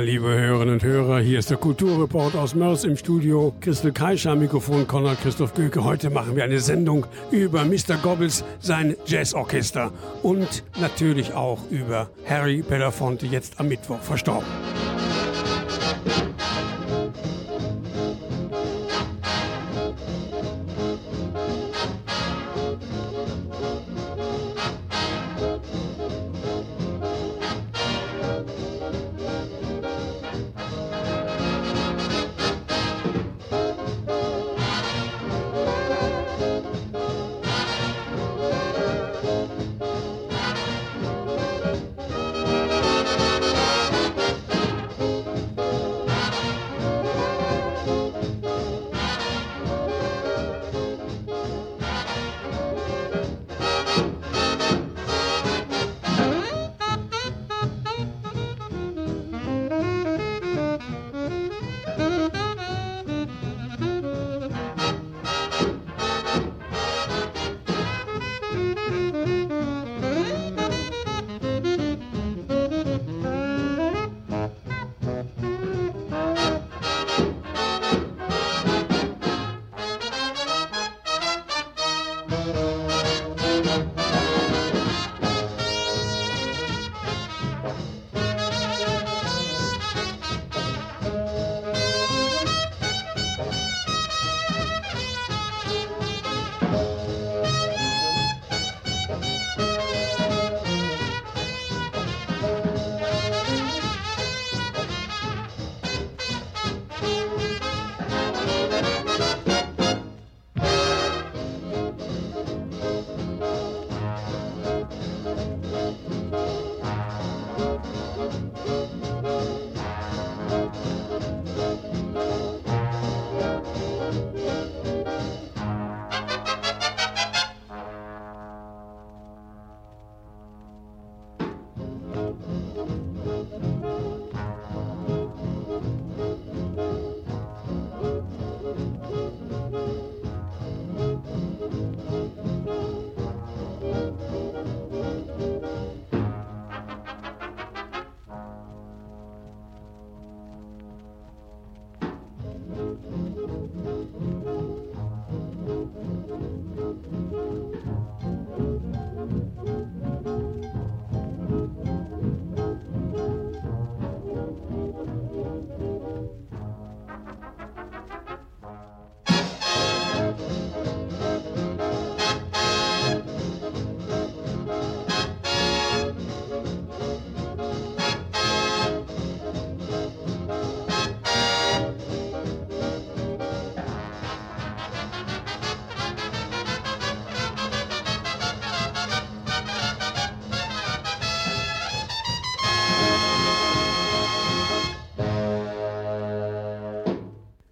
Liebe Hörerinnen und Hörer, hier ist der Kulturreport aus Mörs im Studio. Christel Kreischer, Mikrofon Konrad Christoph Göke. Heute machen wir eine Sendung über Mr. Gobbles, sein Jazzorchester und natürlich auch über Harry Belafonte, jetzt am Mittwoch verstorben.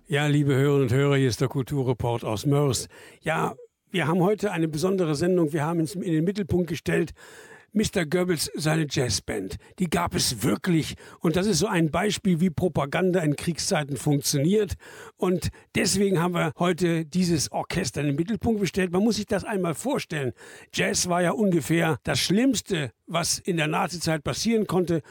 Ja, liebe Hörerinnen und Hörer, hier ist der Kulturreport aus Mörs. Ja, wir haben heute eine besondere Sendung. Wir haben uns in den Mittelpunkt gestellt, Mr. Goebbels seine Jazzband. Die gab es wirklich. Und das ist so ein Beispiel, wie Propaganda in Kriegszeiten funktioniert. Und deswegen haben wir heute dieses Orchester in den Mittelpunkt gestellt. Man muss sich das einmal vorstellen. Jazz war ja ungefähr das Schlimmste, was in der Nazizeit passieren konnte.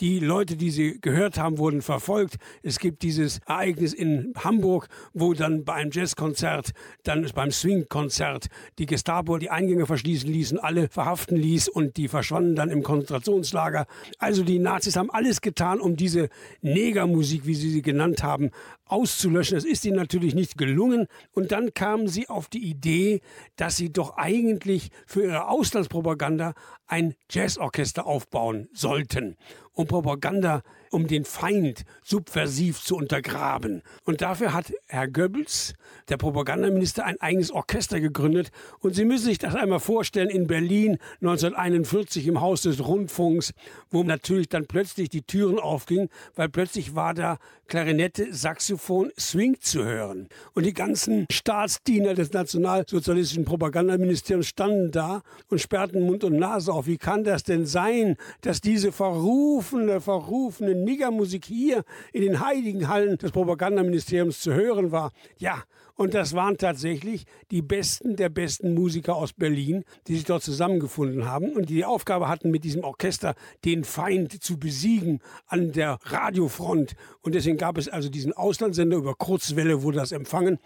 Die Leute, die sie gehört haben, wurden verfolgt. Es gibt dieses Ereignis in Hamburg, wo dann bei einem Jazzkonzert, dann beim Swingkonzert die Gestapo die Eingänge verschließen ließen, alle verhaften ließ und die verschwanden dann im Konzentrationslager. Also die Nazis haben alles getan, um diese Negermusik, wie sie sie genannt haben, auszulöschen. Das ist ihnen natürlich nicht gelungen. Und dann kamen sie auf die Idee, dass sie doch eigentlich für ihre Auslandspropaganda ein Jazzorchester aufbauen sollten um Propaganda, um den Feind subversiv zu untergraben. Und dafür hat Herr Goebbels, der Propagandaminister, ein eigenes Orchester gegründet. Und Sie müssen sich das einmal vorstellen in Berlin 1941 im Haus des Rundfunks, wo natürlich dann plötzlich die Türen aufgingen, weil plötzlich war da Klarinette, Saxophon, Swing zu hören. Und die ganzen Staatsdiener des nationalsozialistischen Propagandaministeriums standen da und sperrten Mund und Nase auf. Wie kann das denn sein, dass diese Verruf verlaufene, verrufene Niggermusik hier in den heiligen Hallen des Propagandaministeriums zu hören war. Ja, und das waren tatsächlich die besten der besten Musiker aus Berlin, die sich dort zusammengefunden haben und die die Aufgabe hatten, mit diesem Orchester den Feind zu besiegen an der Radiofront. Und deswegen gab es also diesen Auslandssender über Kurzwelle, wurde das empfangen.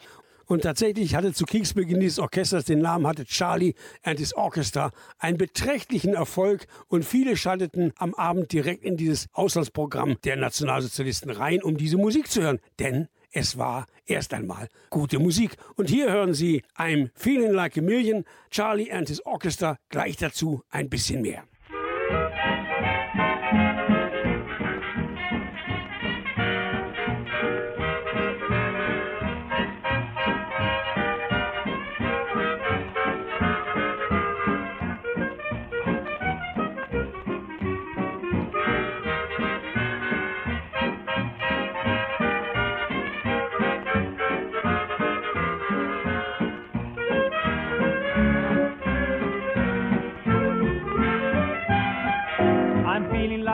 Und tatsächlich hatte zu Kriegsbeginn dieses Orchesters den Namen hatte Charlie and his Orchestra einen beträchtlichen Erfolg und viele schalteten am Abend direkt in dieses Auslandsprogramm der Nationalsozialisten rein, um diese Musik zu hören. Denn es war erst einmal gute Musik. Und hier hören Sie I'm Feeling Like a Million, Charlie and his Orchestra, gleich dazu ein bisschen mehr.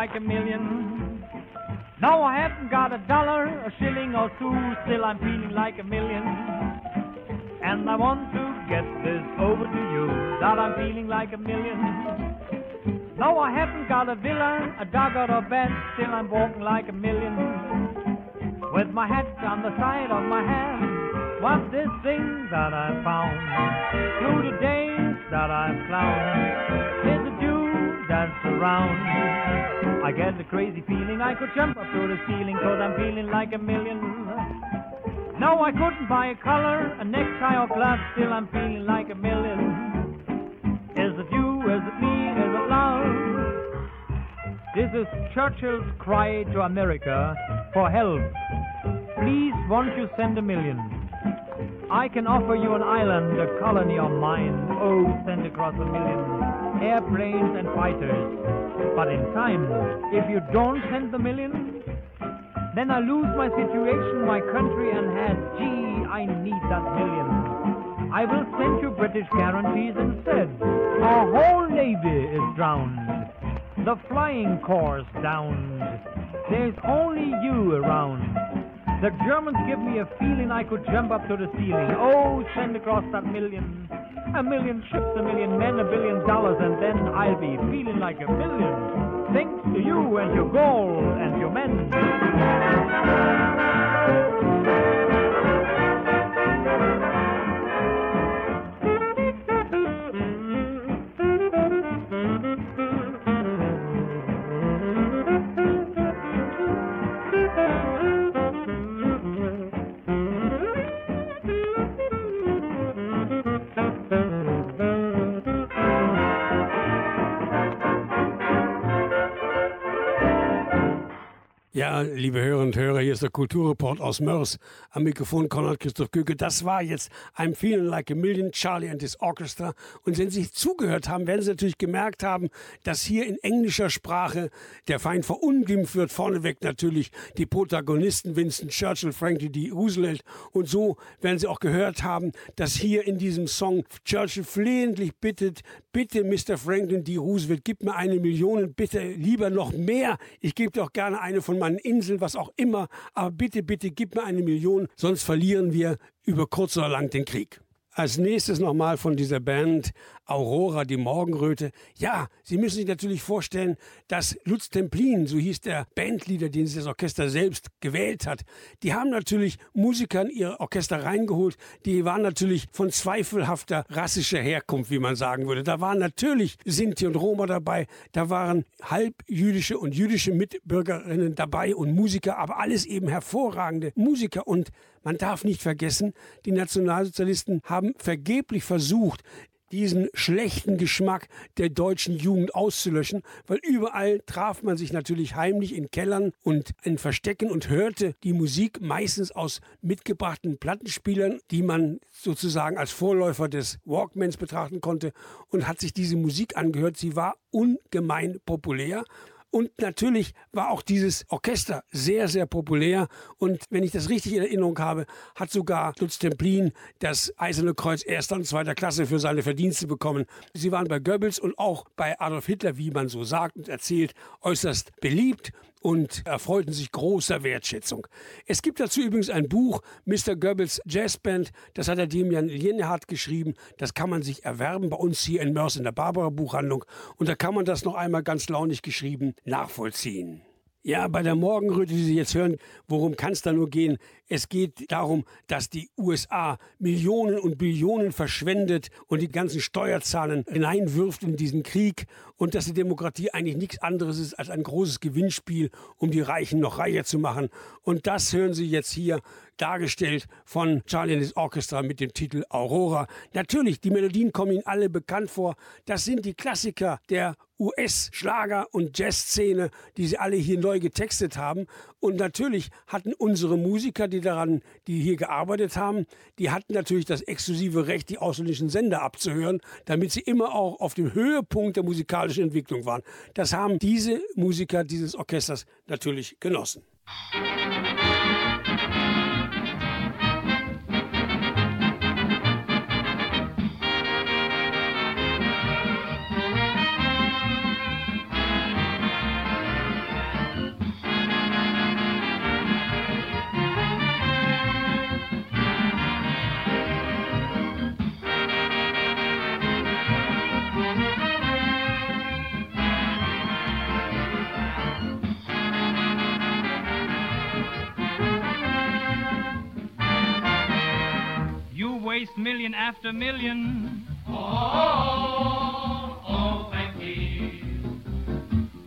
Like a million. No, I haven't got a dollar, a shilling or two, still I'm feeling like a million. And I want to get this over to you, that I'm feeling like a million. No, I haven't got a villa, a dog or a bed, still I'm walking like a million. With my hat on the side of my hand, what's this thing that I found? Through the days that I've clowned, it's a Jew dance around. I get a crazy feeling I could jump up to the ceiling cause I'm feeling like a million. No, I couldn't buy a collar, a necktie or gloves, still I'm feeling like a million. Is it you, is it me, is it love? This is Churchill's cry to America for help. Please, won't you send a million? I can offer you an island, a colony of mine. Oh, send across a million airplanes and fighters. But in time, if you don't send the million, then I lose my situation, my country, and head. Gee, I need that million. I will send you British guarantees instead. Our whole navy is drowned. The flying corps downed. There's only you around. The Germans give me a feeling I could jump up to the ceiling. Oh, send across that million. A million ships, a million men, a billion dollars, and then I'll be feeling like a million. Thanks to you and your gold and your men. Ja, liebe Hörerinnen und Hörer, hier ist der Kulturreport aus Mörs. Am Mikrofon Konrad Christoph Göke. Das war jetzt I'm Feeling Like a Million, Charlie and his Orchestra. Und wenn Sie zugehört haben, werden Sie natürlich gemerkt haben, dass hier in englischer Sprache der Feind verunglimpft wird. Vorneweg natürlich die Protagonisten Winston Churchill, Franklin D. Roosevelt. Und so werden Sie auch gehört haben, dass hier in diesem Song Churchill flehentlich bittet, bitte Mr. Franklin D. Roosevelt, gib mir eine Million, bitte lieber noch mehr. Ich gebe dir auch gerne eine von meinen Inseln, was auch immer, aber bitte, bitte gib mir eine Million, sonst verlieren wir über kurz oder lang den Krieg. Als nächstes nochmal von dieser Band Aurora, die Morgenröte. Ja, Sie müssen sich natürlich vorstellen, dass Lutz Templin, so hieß der Bandleader, den das Orchester selbst gewählt hat, die haben natürlich Musiker in ihr Orchester reingeholt, die waren natürlich von zweifelhafter rassischer Herkunft, wie man sagen würde. Da waren natürlich Sinti und Roma dabei, da waren halbjüdische und jüdische Mitbürgerinnen dabei und Musiker, aber alles eben hervorragende Musiker und man darf nicht vergessen, die Nationalsozialisten haben vergeblich versucht, diesen schlechten Geschmack der deutschen Jugend auszulöschen, weil überall traf man sich natürlich heimlich in Kellern und in Verstecken und hörte die Musik meistens aus mitgebrachten Plattenspielern, die man sozusagen als Vorläufer des Walkmans betrachten konnte und hat sich diese Musik angehört. Sie war ungemein populär Und natürlich war auch dieses Orchester sehr, sehr populär. Und wenn ich das richtig in Erinnerung habe, hat sogar Lutz Templin das Eiserne Kreuz erster und zweiter Klasse für seine Verdienste bekommen. Sie waren bei Goebbels und auch bei Adolf Hitler, wie man so sagt und erzählt, äußerst beliebt und erfreuten sich großer Wertschätzung. Es gibt dazu übrigens ein Buch, Mr. Goebbels Jazzband, das hat der Demian Lienhardt geschrieben. Das kann man sich erwerben bei uns hier in Mörs in der Barbara Buchhandlung. Und da kann man das noch einmal ganz launig geschrieben nachvollziehen. Ja, bei der Morgenröte, die Sie jetzt hören, worum kann es da nur gehen? Es geht darum, dass die USA Millionen und Billionen verschwendet und die ganzen Steuerzahlen hineinwirft in diesen Krieg und dass die Demokratie eigentlich nichts anderes ist als ein großes Gewinnspiel, um die Reichen noch reicher zu machen. Und das hören Sie jetzt hier dargestellt von Charlie and his Orchestra mit dem Titel Aurora. Natürlich, die Melodien kommen Ihnen alle bekannt vor. Das sind die Klassiker der US-Schlager- und Jazzszene, die sie alle hier neu getextet haben. Und natürlich hatten unsere Musiker, die daran, die hier gearbeitet haben, die hatten natürlich das exklusive Recht, die ausländischen Sender abzuhören, damit sie immer auch auf dem Höhepunkt der musikalischen Entwicklung waren. Das haben diese Musiker dieses Orchesters natürlich genossen. Waste million after million. Oh, oh, oh, Frankie.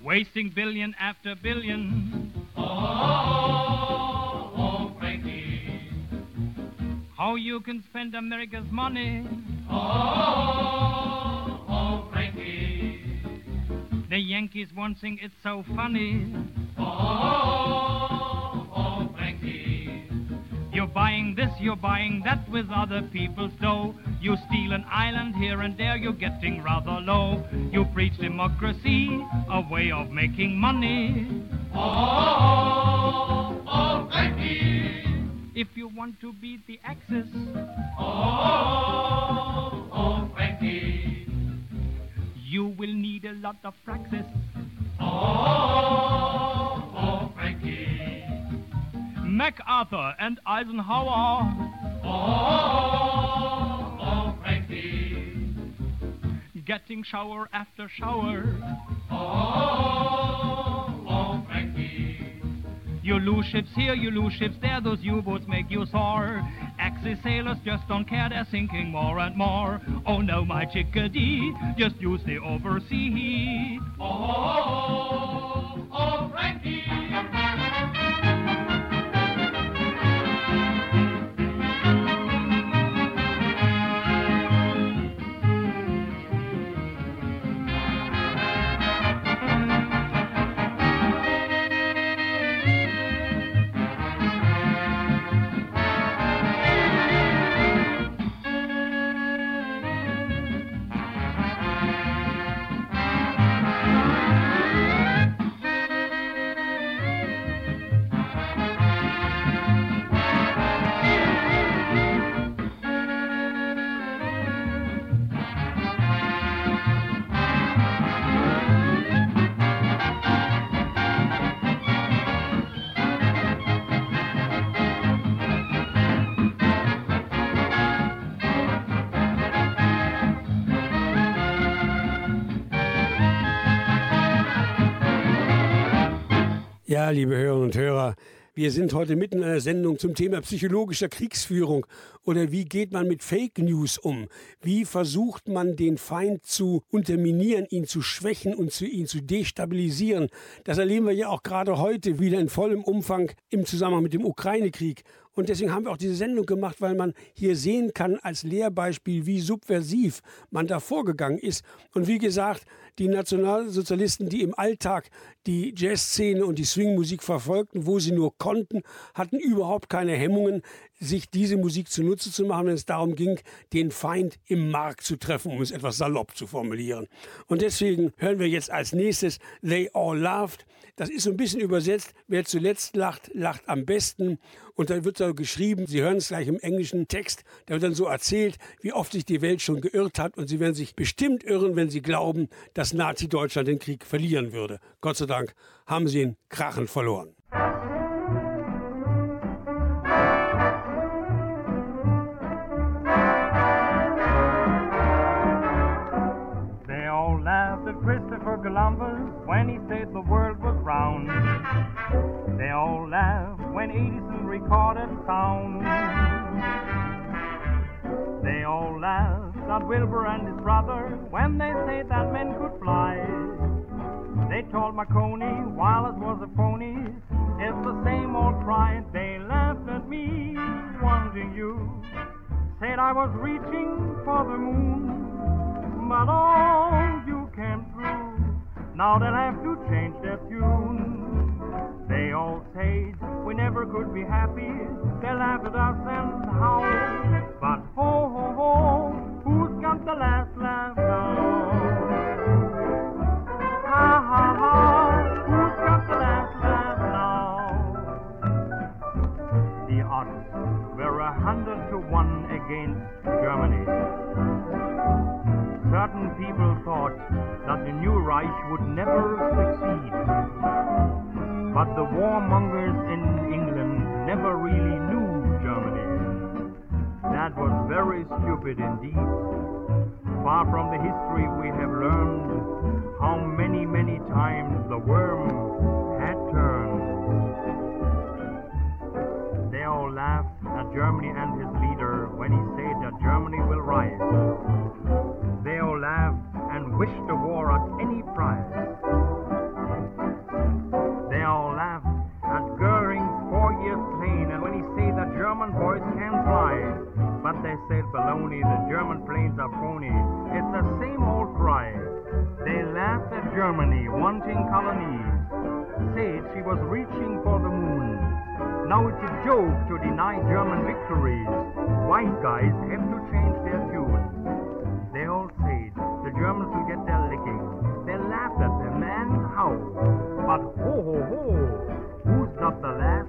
Wasting billion after billion. Oh, oh, oh, Frankie. How you can spend America's money. Oh, oh, Frankie. The Yankees won't sing it's so funny. Oh, you're buying this, you're buying that with other people's dough. You steal an island here and there, you're getting rather low. You preach democracy, a way of making money. Oh, oh, oh, Frankie. If you want to beat the Axis. Oh, oh, Frankie. You will need a lot of praxis. Oh, MacArthur and Eisenhower. Oh, oh, Frankie. Getting shower after shower. Oh, oh, Frankie. You lose ships here, you lose ships there, those U-boats make you sore. Axis sailors just don't care, they're sinking more and more. Oh no, my chickadee, just use the oversea. Oh, oh, oh, oh, Frankie. Ja, liebe Hörerinnen und Hörer, wir sind heute mitten in einer Sendung zum Thema psychologischer Kriegsführung oder wie geht man mit Fake News um? Wie versucht man den Feind zu unterminieren, ihn zu schwächen und zu, ihn zu destabilisieren? Das erleben wir ja auch gerade heute wieder in vollem Umfang im Zusammenhang mit dem Ukraine-Krieg. Und deswegen haben wir auch diese Sendung gemacht, weil man hier sehen kann als Lehrbeispiel, wie subversiv man da vorgegangen ist. Und wie gesagt, die Nationalsozialisten, die im Alltag die Jazzszene und die Swingmusik verfolgten, wo sie nur konnten, hatten überhaupt keine Hemmungen. sich diese Musik zunutze zu machen, wenn es darum ging, den Feind im Markt zu treffen, um es etwas salopp zu formulieren. Und deswegen hören wir jetzt als nächstes They All Laughed. Das ist so ein bisschen übersetzt, wer zuletzt lacht, lacht am besten. Und dann wird da geschrieben, Sie hören es gleich im englischen Text, da wird dann so erzählt, wie oft sich die Welt schon geirrt hat. Und Sie werden sich bestimmt irren, wenn Sie glauben, dass Nazi-Deutschland den Krieg verlieren würde. Gott sei Dank haben Sie ihn krachend verloren. Christopher Columbus when he said the world was round. They all laughed when Edison recorded sound. They all laughed at Wilbur and his brother when they said that men could fly. They told Marconi Wallace was a phony. It's the same old cry. They laughed at me, wanting you. Said I was reaching for the moon, but all you through. Now they'll have to change their tune. They all say we never could be happy. They'll laugh at us and howl. But ho ho ho, who's got the last laugh now? Ha ha ha, who's got the last laugh now? The odds were a hundred to one against Germany certain people thought that the new Reich would never succeed. But the warmongers in England never really knew Germany. That was very stupid indeed. Far from the history we have learned how many, many times the worm had turned. They all laughed at Germany and his leader when he said that Germany will rise. They all laughed wished the war at any price. They all laughed at Goering's four years plane and when he said that German boys can fly. But they said baloney, the German planes are phony. It's the same old cry. They laughed at Germany wanting colonies. Said she was reaching for the moon. Now it's a joke to deny German victories. White guys have to change their tune. They all said the Germans will get their licking. They laughed at them and howled. But ho ho ho, who's got the last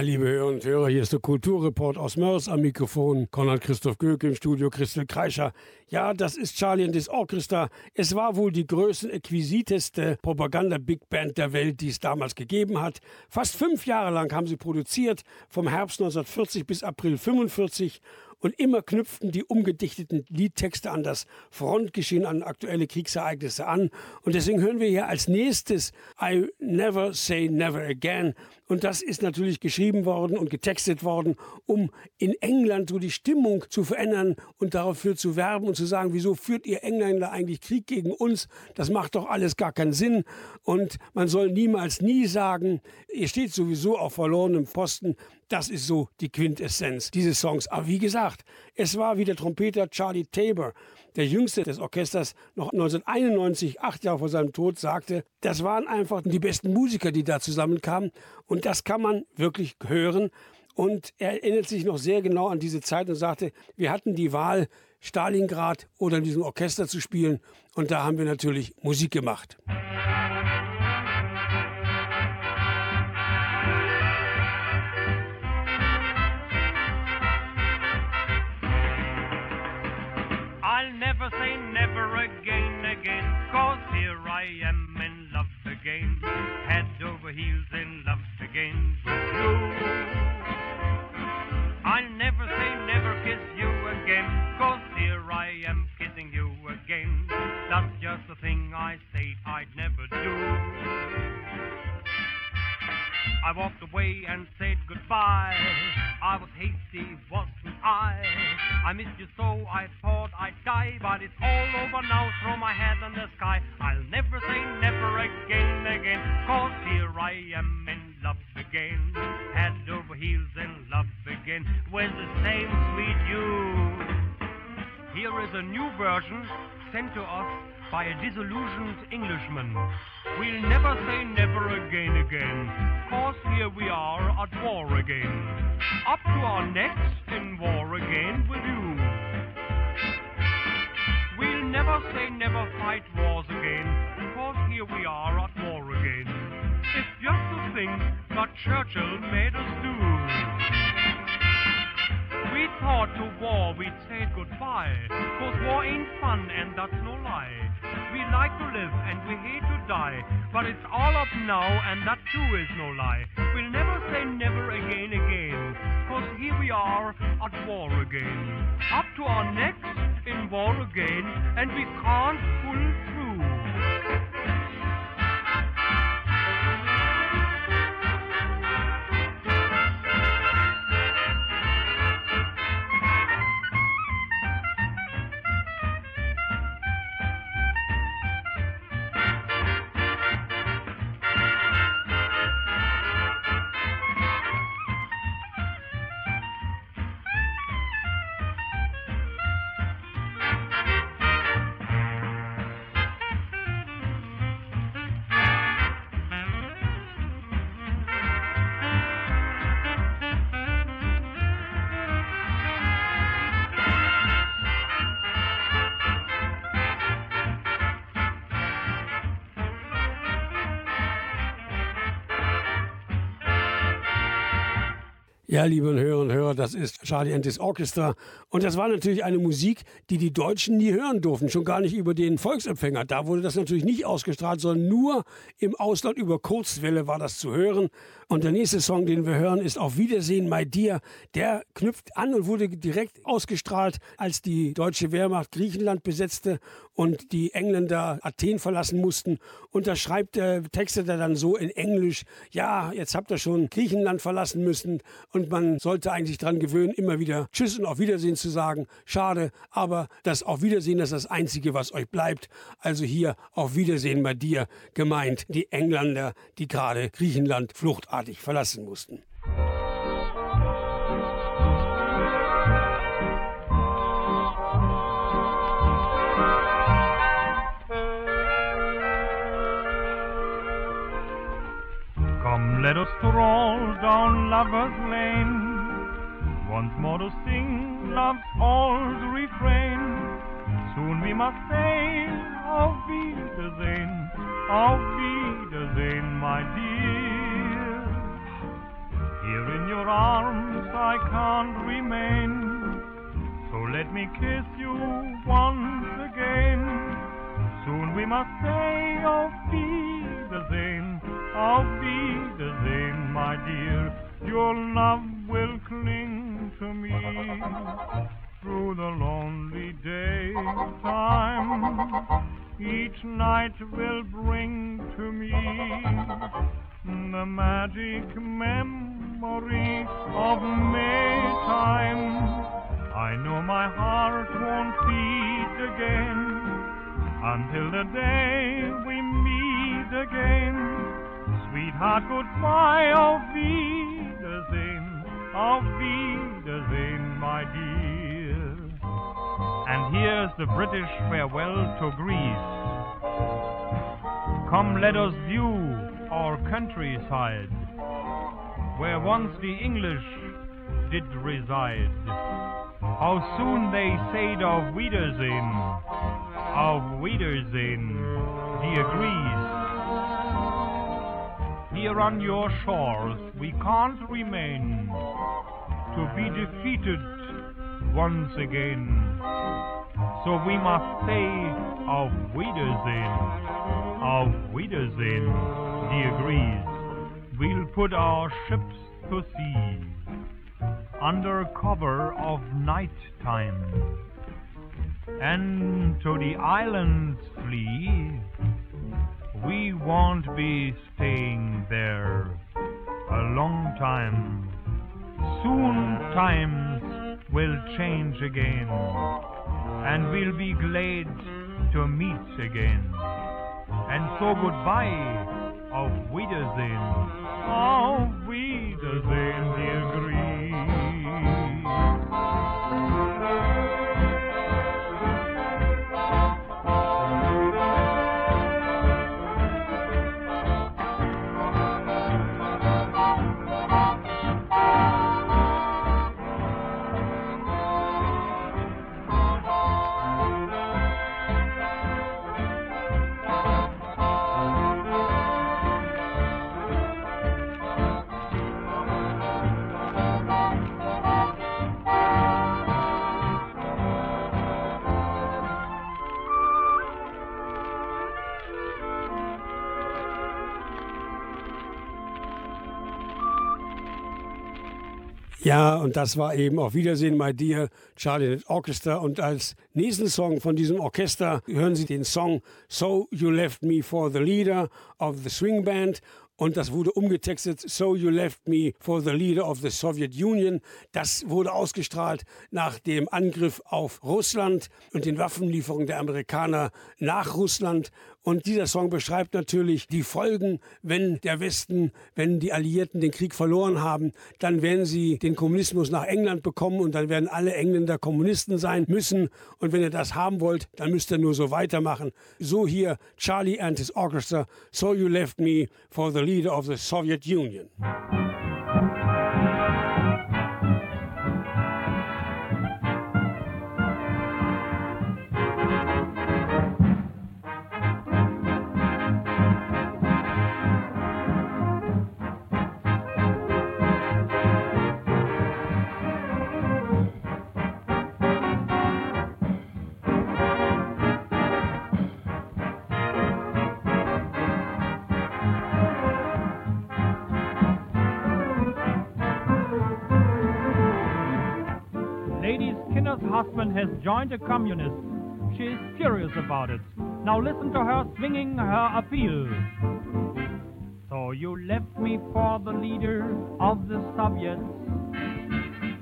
Ja, liebe Hörer und Hörer, hier ist der Kulturreport aus Mörs am Mikrofon. Konrad Christoph Göke im Studio, Christel Kreischer. Ja, das ist Charlie and this Orchestra. Es war wohl die größtenäquisiteste Propaganda-Big Band der Welt, die es damals gegeben hat. Fast fünf Jahre lang haben sie produziert, vom Herbst 1940 bis April 1945 und immer knüpften die umgedichteten Liedtexte an das Frontgeschehen, an aktuelle Kriegsereignisse an. Und deswegen hören wir hier als nächstes I Never Say Never Again. Und das ist natürlich geschrieben worden und getextet worden, um in England so die Stimmung zu verändern und dafür zu werben und zu sagen, wieso führt ihr Engländer eigentlich Krieg gegen uns? Das macht doch alles gar keinen Sinn. Und man soll niemals nie sagen, ihr steht sowieso auf verlorenem Posten. Das ist so die Quintessenz dieses Songs. Aber wie gesagt, es war wie der Trompeter Charlie Tabor, der jüngste des Orchesters, noch 1991, acht Jahre vor seinem Tod, sagte, das waren einfach die besten Musiker, die da zusammenkamen. Und das kann man wirklich hören. Und er erinnert sich noch sehr genau an diese Zeit und sagte, wir hatten die Wahl, Stalingrad oder in diesem Orchester zu spielen. Und da haben wir natürlich Musik gemacht. I'll to us by a disillusioned Englishman. We'll never say never again again, cause here we are at war again. Up to our necks in war again with you. We'll never say never fight wars again, cause here we are at war again. It's just the thing that Churchill made us do. We thought to war we'd say goodbye, cause war ain't fun and that's no lie. We like to live and we hate to die, but it's all up now and that too is no lie. We'll never say never again again, cause here we are at war again. Up to our necks in war again, and we can't pull Ja, liebe Hörerinnen und Hörer, das ist Charlie and his Orchestra. Und das war natürlich eine Musik, die die Deutschen nie hören durften, schon gar nicht über den Volksempfänger. Da wurde das natürlich nicht ausgestrahlt, sondern nur im Ausland über Kurzwelle war das zu hören. Und der nächste Song, den wir hören, ist Auf Wiedersehen, My Dear. Der knüpft an und wurde direkt ausgestrahlt, als die deutsche Wehrmacht Griechenland besetzte und die Engländer Athen verlassen mussten. Und da schreibt der Texter dann so in Englisch, ja, jetzt habt ihr schon Griechenland verlassen müssen und man sollte eigentlich daran gewöhnen, immer wieder Tschüss und Auf Wiedersehen zu sagen. Schade, aber das Auf Wiedersehen das ist das Einzige, was euch bleibt. Also hier Auf Wiedersehen bei dir gemeint, die Engländer, die gerade Griechenland fluchtartig verlassen mussten. Let us stroll down Lover's Lane, once more to sing love's old refrain. Soon we must say, Auf Wiedersehen, Auf Wiedersehen, my dear. Here in your arms I can't remain, so let me kiss you once again. Soon we must say, Auf Wiedersehen, Auf Wiedersehen, my dear. Your love will cling to me through the lonely daytime. Each night will bring to me the magic memory of Maytime. I know my heart won't beat again until the day we meet again. Sweetheart, goodbye, auf Wiedersehen, auf Wiedersehen, my dear. And here's the British farewell to Greece. Come, let us view our countryside, where once the English did reside. How soon they said auf Wiedersehen, auf Wiedersehen, dear Greece. Here on your shores we can't remain to be defeated once again. So we must say auf Wiedersehen, auf Wiedersehen, dear Greece. We'll put our ships to sea under cover of night time and to the islands flee. Won't be staying there a long time. Soon times will change again, and we'll be glad to meet again. And so goodbye, auf Wiedersehen, auf Wiedersehen, Ja, und das war eben auf Wiedersehen, My Dear Charlie Orchestra. Und als nächsten Song von diesem Orchester hören Sie den Song So You Left Me for the Leader of the Swing Band. Und das wurde umgetextet, So You Left Me for the Leader of the Soviet Union. Das wurde ausgestrahlt nach dem Angriff auf Russland und den Waffenlieferungen der Amerikaner nach Russland. Und dieser Song beschreibt natürlich die Folgen, wenn der Westen, wenn die Alliierten den Krieg verloren haben, dann werden sie den Kommunismus nach England bekommen und dann werden alle Engländer Kommunisten sein müssen. Und wenn ihr das haben wollt, dann müsst ihr nur so weitermachen. So hier Charlie and his orchestra, So You Left Me for the Leader of the Soviet Union. Joined a communist. She's furious about it. Now listen to her swinging her appeal. So you left me for the leader of the Soviets.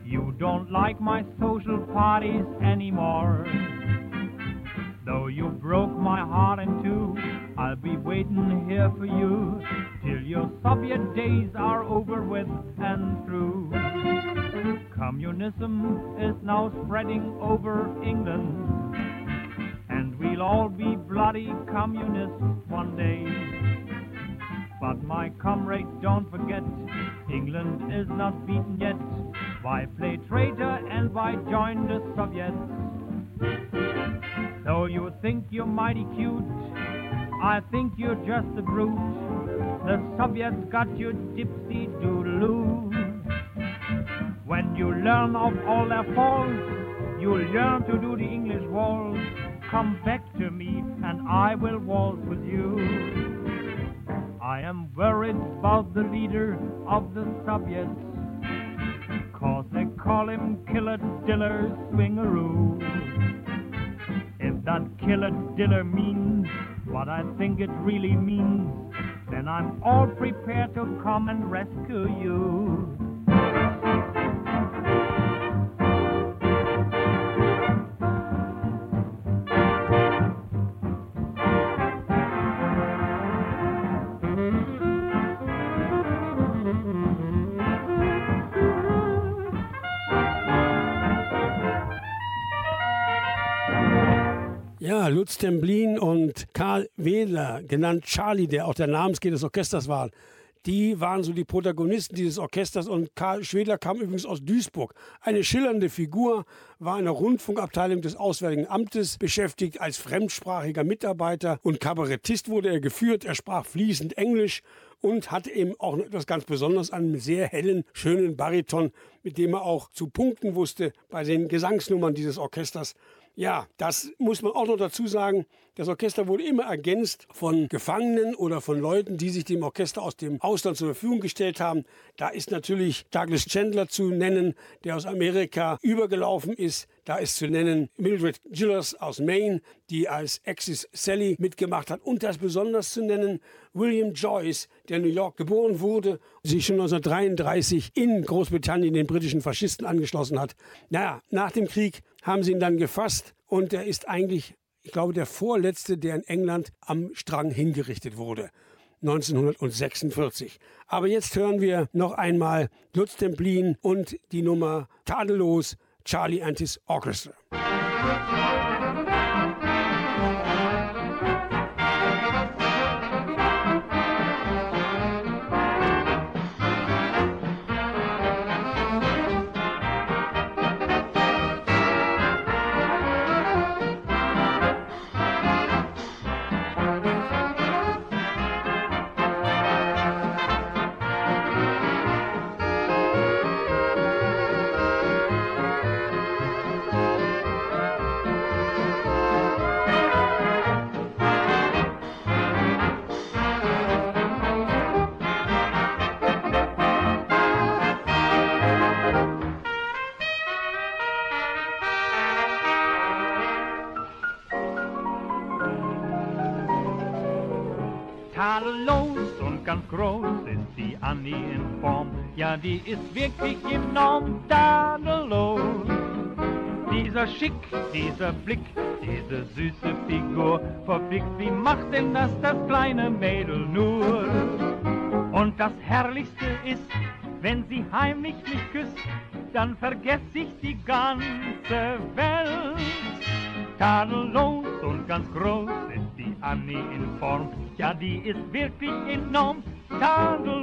You don't like my social parties anymore. Though you broke my heart in two, I'll be waiting here for you till your Soviet days are over with and through. Communism is now spreading over England, and we'll all be bloody communists one day. But my comrade, don't forget, England is not beaten yet. Why play traitor and why join the Soviets? So you think you're mighty cute, I think you're just a brute. The Soviets got you gypsy doodaloo. When you learn of all their faults, you'll learn to do the English waltz. Come back to me and I will waltz with you. I am worried about the leader of the Soviets, cause they call him Killer Diller Swingaroo. If that Killer Diller means what I think it really means, then I'm all prepared to come and rescue you. Lutz Temblin und Karl Wedler, genannt Charlie, der auch der Namensgeber des Orchesters war, die waren so die Protagonisten dieses Orchesters und Karl Schwedler kam übrigens aus Duisburg. Eine schillernde Figur, war in der Rundfunkabteilung des Auswärtigen Amtes beschäftigt als fremdsprachiger Mitarbeiter und Kabarettist wurde er geführt. Er sprach fließend Englisch und hatte eben auch etwas ganz Besonderes, einen sehr hellen, schönen Bariton, mit dem er auch zu punkten wusste bei den Gesangsnummern dieses Orchesters. Ja, das muss man auch noch dazu sagen. Das Orchester wurde immer ergänzt von Gefangenen oder von Leuten, die sich dem Orchester aus dem Ausland zur Verfügung gestellt haben. Da ist natürlich Douglas Chandler zu nennen, der aus Amerika übergelaufen ist, Da ist zu nennen Mildred Gillers aus Maine, die als Axis Sally mitgemacht hat. Und das besonders zu nennen William Joyce, der in New York geboren wurde, sich schon 1933 in Großbritannien den britischen Faschisten angeschlossen hat. Naja, nach dem Krieg haben sie ihn dann gefasst und er ist eigentlich, ich glaube, der vorletzte, der in England am Strang hingerichtet wurde. 1946. Aber jetzt hören wir noch einmal Lutz Templin und die Nummer Tadellos Charlie and his Orchestra. Ja, die ist wirklich enorm tadellos. Dieser Schick, dieser Blick, diese süße Figur, verflixt, wie macht denn das das kleine Mädel nur? Und das Herrlichste ist, wenn sie heimlich mich küsst, dann vergess ich die ganze Welt. Tadellos und ganz groß ist die Annie in Form, ja, die ist wirklich enorm down the.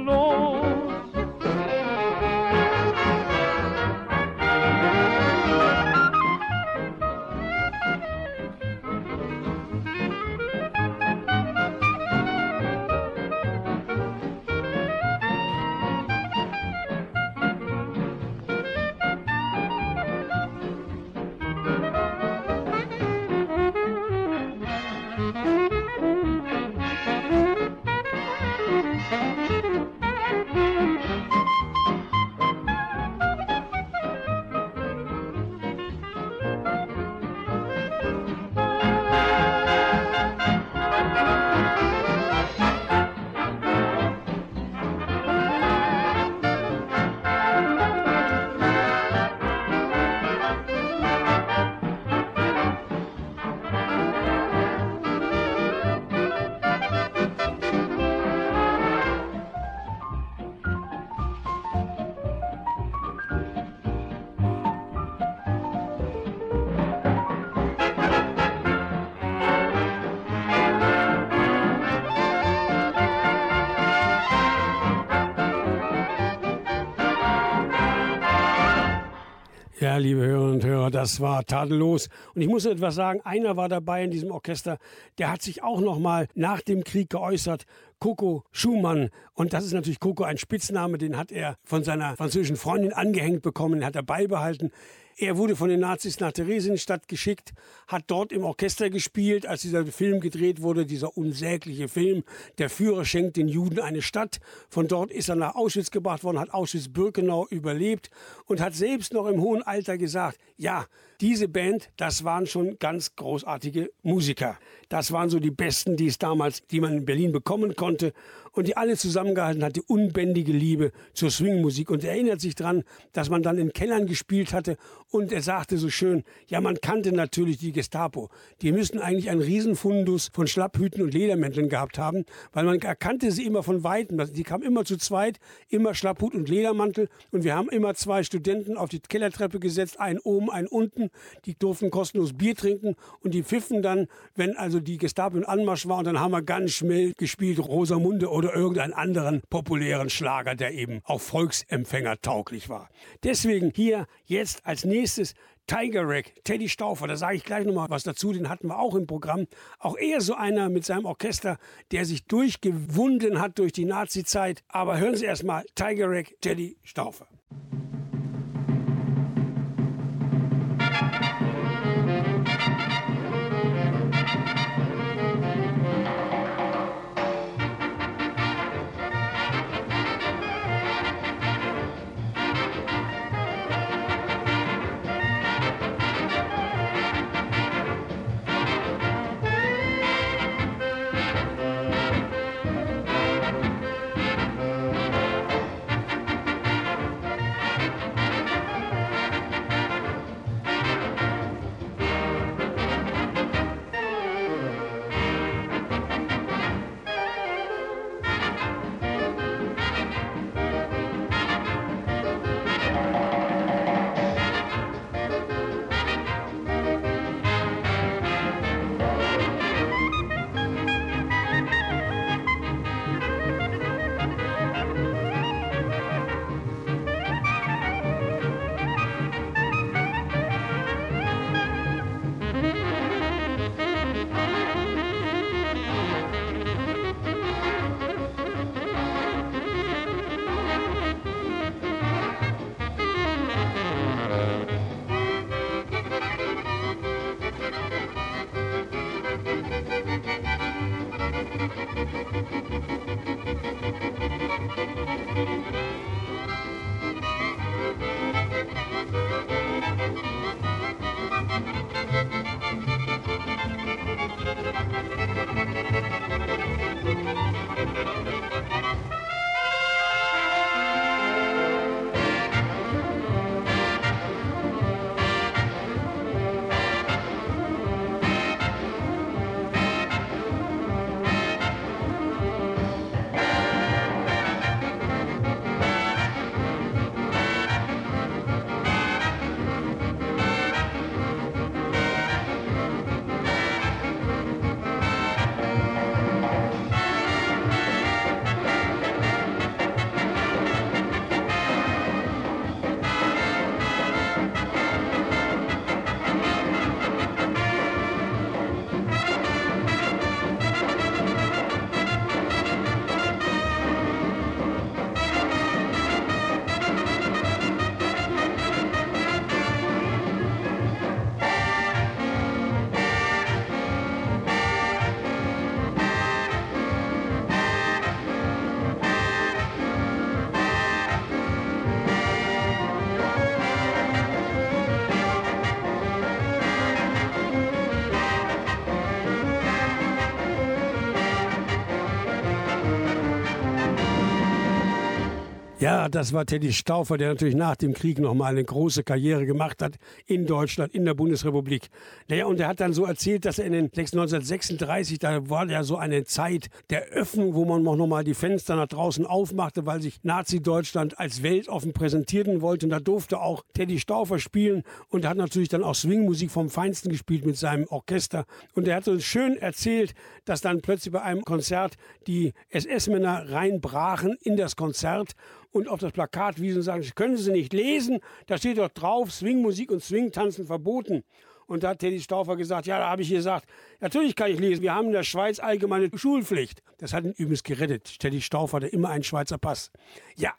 Das war tadellos. Und ich muss etwas sagen, einer war dabei in diesem Orchester, der hat sich auch noch mal nach dem Krieg geäußert. Coco Schumann. Und das ist natürlich Coco ein Spitzname, den hat er von seiner französischen Freundin angehängt bekommen, den hat er beibehalten. Er wurde von den Nazis nach Theresienstadt geschickt, hat dort im Orchester gespielt, als dieser Film gedreht wurde, dieser unsägliche Film. Der Führer schenkt den Juden eine Stadt. Von dort ist er nach Auschwitz gebracht worden, hat Auschwitz-Birkenau überlebt und hat selbst noch im hohen Alter gesagt, ja, diese Band, das waren schon ganz großartige Musiker. Das waren so die besten, die es damals, die man in Berlin bekommen konnte und die alle zusammengehalten hat, die unbändige Liebe zur Swingmusik. Und er erinnert sich daran, dass man dann in Kellern gespielt hatte und er sagte so schön, ja, man kannte natürlich die Gestapo. Die müssen eigentlich einen Riesenfundus von Schlapphüten und Ledermänteln gehabt haben, weil man erkannte sie immer von Weitem. Die kamen immer zu zweit, immer Schlapphut und Ledermantel und wir haben immer zwei Studenten auf die Kellertreppe gesetzt, einen oben, einen unten. Die durften kostenlos Bier trinken und die pfiffen dann, wenn also die Gestapo in Anmarsch war und dann haben wir ganz schnell gespielt Rosamunde oder irgendeinen anderen populären Schlager, der eben auch Volksempfänger tauglich war. Deswegen hier jetzt als nächstes Tiger Rack, Teddy Stauffer, da sage ich gleich nochmal was dazu, den hatten wir auch im Programm. Auch er so einer mit seinem Orchester, der sich durchgewunden hat durch die Nazi-Zeit. Aber hören Sie erstmal Tiger Rack, Teddy Stauffer. Ja, das war Teddy Stauffer, der natürlich nach dem Krieg nochmal eine große Karriere gemacht hat in Deutschland, in der Bundesrepublik. Naja, und er hat dann so erzählt, dass er in den 1936, da war ja so eine Zeit der Öffnung, wo man noch mal die Fenster nach draußen aufmachte, weil sich Nazi-Deutschland als weltoffen präsentieren wollte. Und da durfte auch Teddy Stauffer spielen und er hat natürlich dann auch Swingmusik vom Feinsten gespielt mit seinem Orchester. Und er hat uns schön erzählt, dass dann plötzlich bei einem Konzert die SS-Männer reinbrachen in das Konzert und auf das Plakat wiesen und sagen, können Sie nicht lesen? Da steht doch drauf, Swingmusik und Swingtanzen verboten. Und da hat Teddy Stauffer gesagt, ja, da habe ich gesagt, natürlich kann ich lesen. Wir haben in der Schweiz allgemeine Schulpflicht. Das hat ihn übrigens gerettet. Teddy Stauffer hatte immer einen Schweizer Pass. Ja,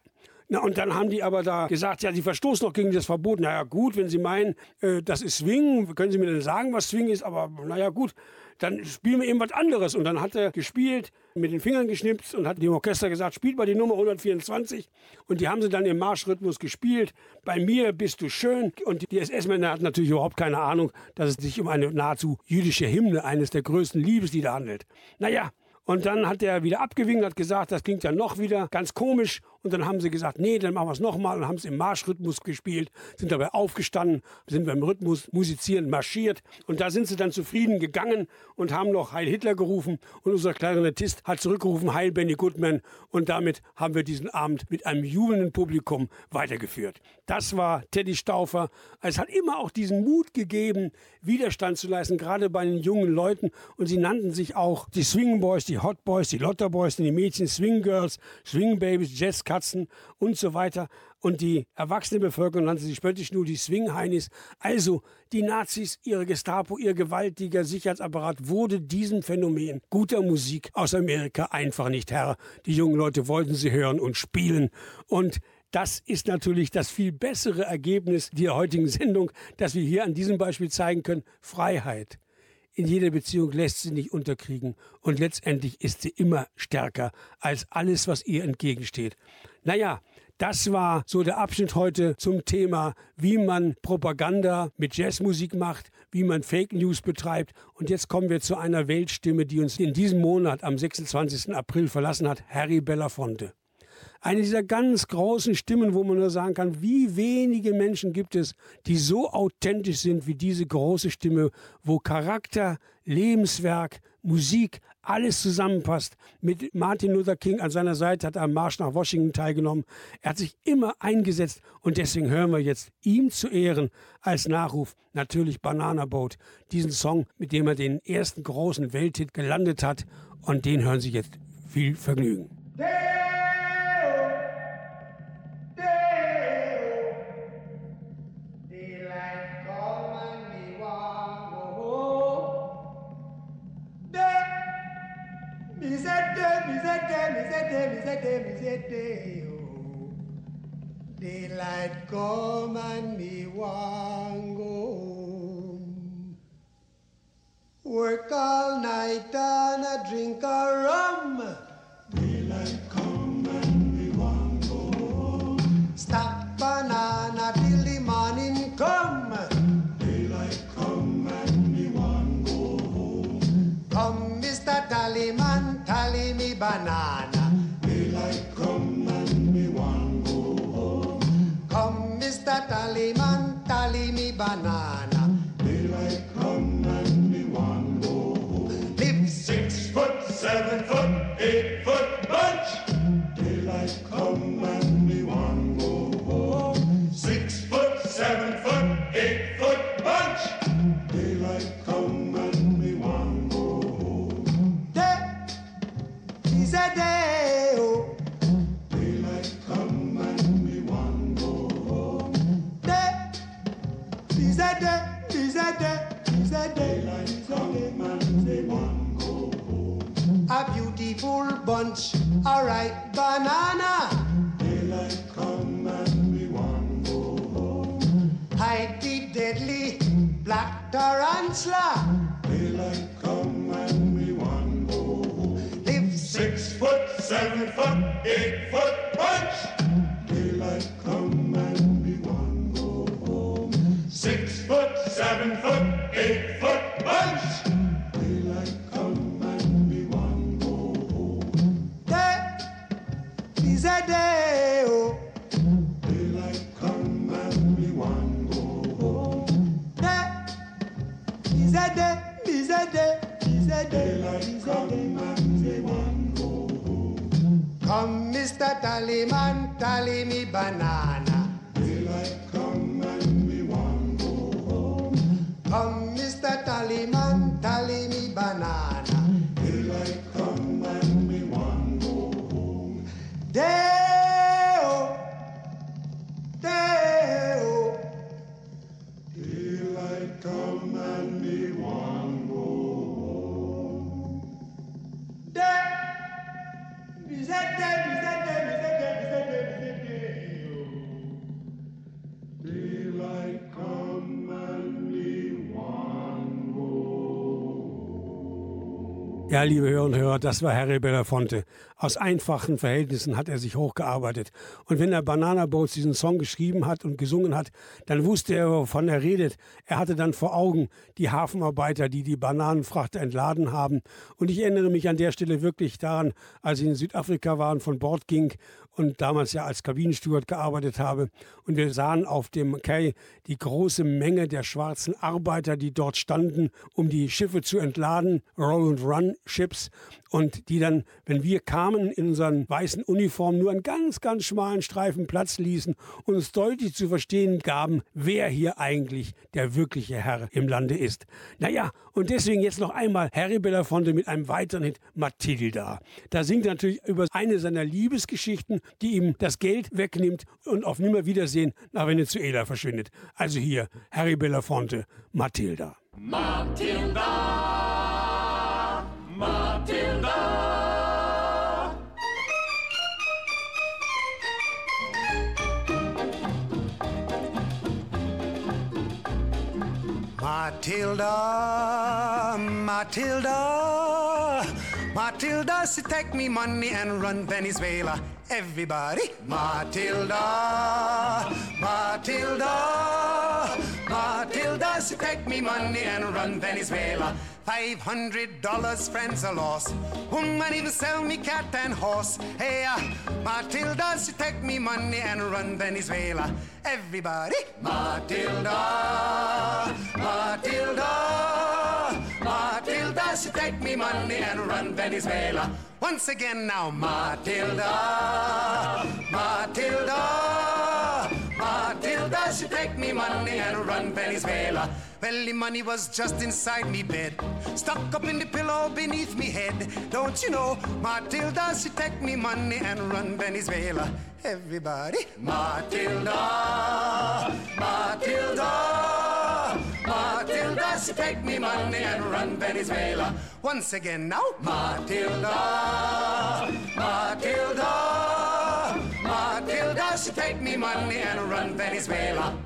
na, und dann haben die aber da gesagt, ja, sie verstoßen doch gegen das Verbot. Naja, gut, wenn Sie meinen, äh, das ist Swing, können Sie mir denn sagen, was Swing ist? Aber naja, gut, dann spielen wir eben was anderes. Und dann hat er gespielt, mit den Fingern geschnipst und hat dem Orchester gesagt, spielt mal die Nummer 124. Und die haben sie dann im Marschrhythmus gespielt. Bei mir bist du schön. Und die SS-Männer hatten natürlich überhaupt keine Ahnung, dass es sich um eine nahezu jüdische Hymne, eines der größten Liebeslieder handelt. Naja, und dann hat er wieder abgewinkt, hat gesagt, das klingt ja noch wieder ganz komisch. Und dann haben sie gesagt, nee, dann machen wir es nochmal und haben es im Marschrhythmus gespielt, sind dabei aufgestanden, sind beim Rhythmus musizieren, marschiert. Und da sind sie dann zufrieden gegangen und haben noch Heil Hitler gerufen. Und unser Klarinettist hat zurückgerufen, Heil Benny Goodman. Und damit haben wir diesen Abend mit einem jubelnden Publikum weitergeführt. Das war Teddy Stauffer. Es hat immer auch diesen Mut gegeben, Widerstand zu leisten, gerade bei den jungen Leuten. Und sie nannten sich auch die Swing Boys, die Hot Boys, die Lotter Boys, die Mädchen, Swing Girls, Swing Babies, Jazz Katzen und so weiter. Und die erwachsene Bevölkerung nannte sich spöttisch nur die Swing-Heinis. Also die Nazis, ihre Gestapo, ihr gewaltiger Sicherheitsapparat wurde diesem Phänomen guter Musik aus Amerika einfach nicht Herr. Die jungen Leute wollten sie hören und spielen. Und das ist natürlich das viel bessere Ergebnis der heutigen Sendung, dass wir hier an diesem Beispiel zeigen können. Freiheit. In jeder Beziehung lässt sie nicht unterkriegen und letztendlich ist sie immer stärker als alles, was ihr entgegensteht. Naja, das war so der Abschnitt heute zum Thema, wie man Propaganda mit Jazzmusik macht, wie man Fake News betreibt. Und jetzt kommen wir zu einer Weltstimme, die uns in diesem Monat am 26. April verlassen hat, Harry Belafonte. Eine dieser ganz großen Stimmen, wo man nur sagen kann, wie wenige Menschen gibt es, die so authentisch sind wie diese große Stimme, wo Charakter, Lebenswerk, Musik, alles zusammenpasst. Mit Martin Luther King an seiner Seite hat er am Marsch nach Washington teilgenommen. Er hat sich immer eingesetzt und deswegen hören wir jetzt ihm zu Ehren als Nachruf natürlich Banana Boat, diesen Song, mit dem er den ersten großen Welthit gelandet hat und den hören Sie jetzt viel Vergnügen. Yeah! Oh. Daylight come and me want go home. Work all night and a drink a rum. poor bunch. Alright, banana. Ja, liebe Hörer und Hörer, das war Harry Belafonte. Aus einfachen Verhältnissen hat er sich hochgearbeitet. Und wenn er Banana Boats diesen Song geschrieben hat und gesungen hat, dann wusste er, wovon er redet. Er hatte dann vor Augen die Hafenarbeiter, die die Bananenfrachter entladen haben. Und ich erinnere mich an der Stelle wirklich daran, als ich in Südafrika war und von Bord ging und damals ja als Kabinensteward gearbeitet habe. Und wir sahen auf dem Quai die große Menge der schwarzen Arbeiter, die dort standen, um die Schiffe zu entladen, Roll-and-Run-Ships. Und die dann, wenn wir kamen, in unseren weißen Uniformen nur einen ganz, ganz schmalen Streifen Platz ließen und uns deutlich zu verstehen gaben, wer hier eigentlich der wirkliche Herr im Lande ist. Naja, und deswegen jetzt noch einmal Harry Belafonte mit einem weiteren Hit, Matilda. Da singt er natürlich über eine seiner Liebesgeschichten, die ihm das Geld wegnimmt und auf Nimmerwiedersehen nach Venezuela verschwindet. Also hier, Harry Belafonte, Matilda. Matilda, Matilda, Matilda, Matilda, she take me money and run Venezuela. Everybody, Matilda, Matilda, Matilda, she take me money and run Venezuela. Five hundred dollars, friends are lost. Woman even sell me cat and horse. Hey, uh, Matilda, she take me money and run Venezuela. Everybody, Matilda, Matilda, Matilda, she take me money and run Venezuela. Once again now, Matilda, Matilda, Matilda, she take me money and run Venezuela. The money was just inside me bed, stuck up in the pillow beneath me head. Don't you know, Matilda, she take me money and run Venezuela. Everybody, Matilda, Matilda, Matilda, she take me money and run Venezuela. Once again now, Matilda, Matilda, Matilda, she take me money and run Venezuela.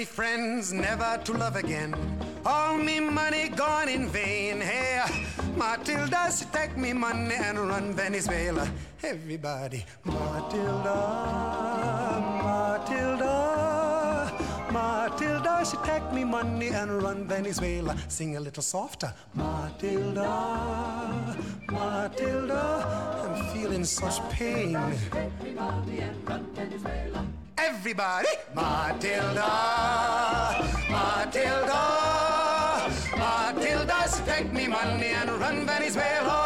Me friends, never to love again. All me money gone in vain. Hey, Matilda, she take me money and run Venezuela. Everybody, Matilda, Matilda, Matilda, she take me money and run Venezuela. Sing a little softer, Matilda, Matilda. I'm feeling such pain. Everybody, Matilda, Matilda, Matilda, she take me money and run Venezuela.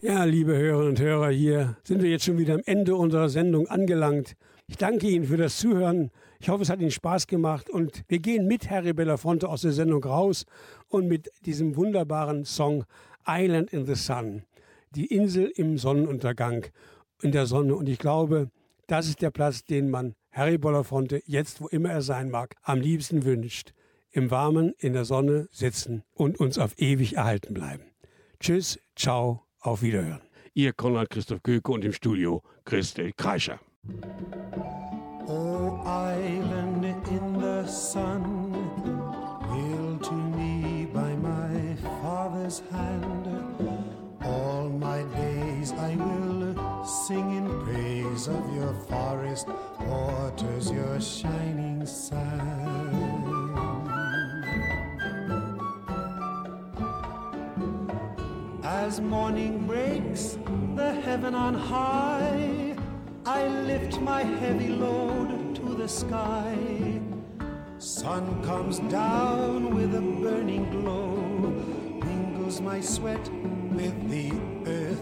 Ja, liebe Hörerinnen und Hörer, hier sind wir jetzt schon wieder am Ende unserer Sendung angelangt. Ich danke Ihnen für das Zuhören. Ich hoffe, es hat Ihnen Spaß gemacht und wir gehen mit Harry Belafonte aus der Sendung raus und mit diesem wunderbaren Song Island in the Sun. Die Insel im Sonnenuntergang, in der Sonne. Und ich glaube, das ist der Platz, den man Harry Belafonte jetzt, wo immer er sein mag, am liebsten wünscht. Im Warmen, in der Sonne sitzen und uns auf ewig erhalten bleiben. Tschüss, ciao, auf Wiederhören. Ihr Konrad Christoph Göke und im Studio Christel Kreischer. Oh, island in the sun, built to me by my father's hand. All my days I will sing in praise of your forest waters, your shining sun. As morning breaks, the heaven on high, I lift my heavy load to the sky. Sun comes down with a burning glow, mingles my sweat with the earth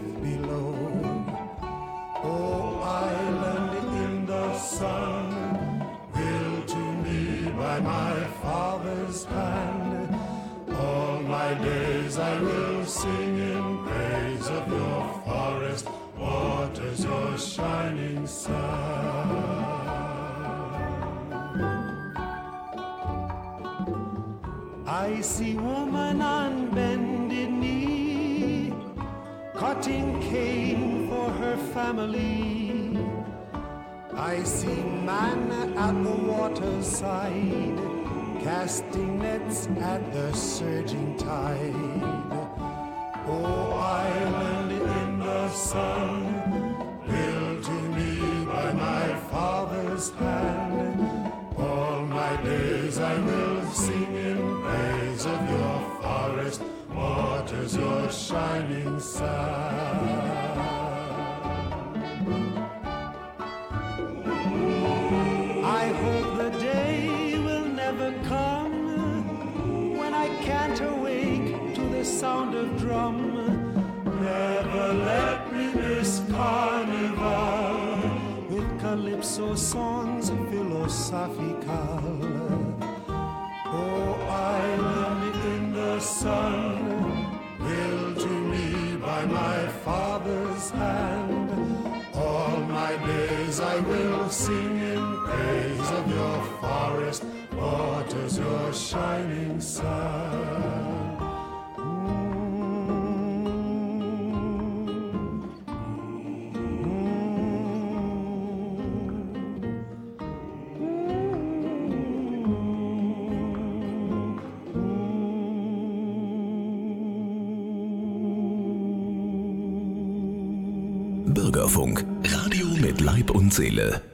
family. I see man at the waterside, casting nets at the surging tide. Oh, island in the sun, built to me by my father's hand. All my days I will sing in praise of your forest waters, your shining sun. With calypso songs philosophical. Oh, island in the sun, built to me by my father's hand. All my days I will sing in praise of your forest waters, your shining sun. Seele.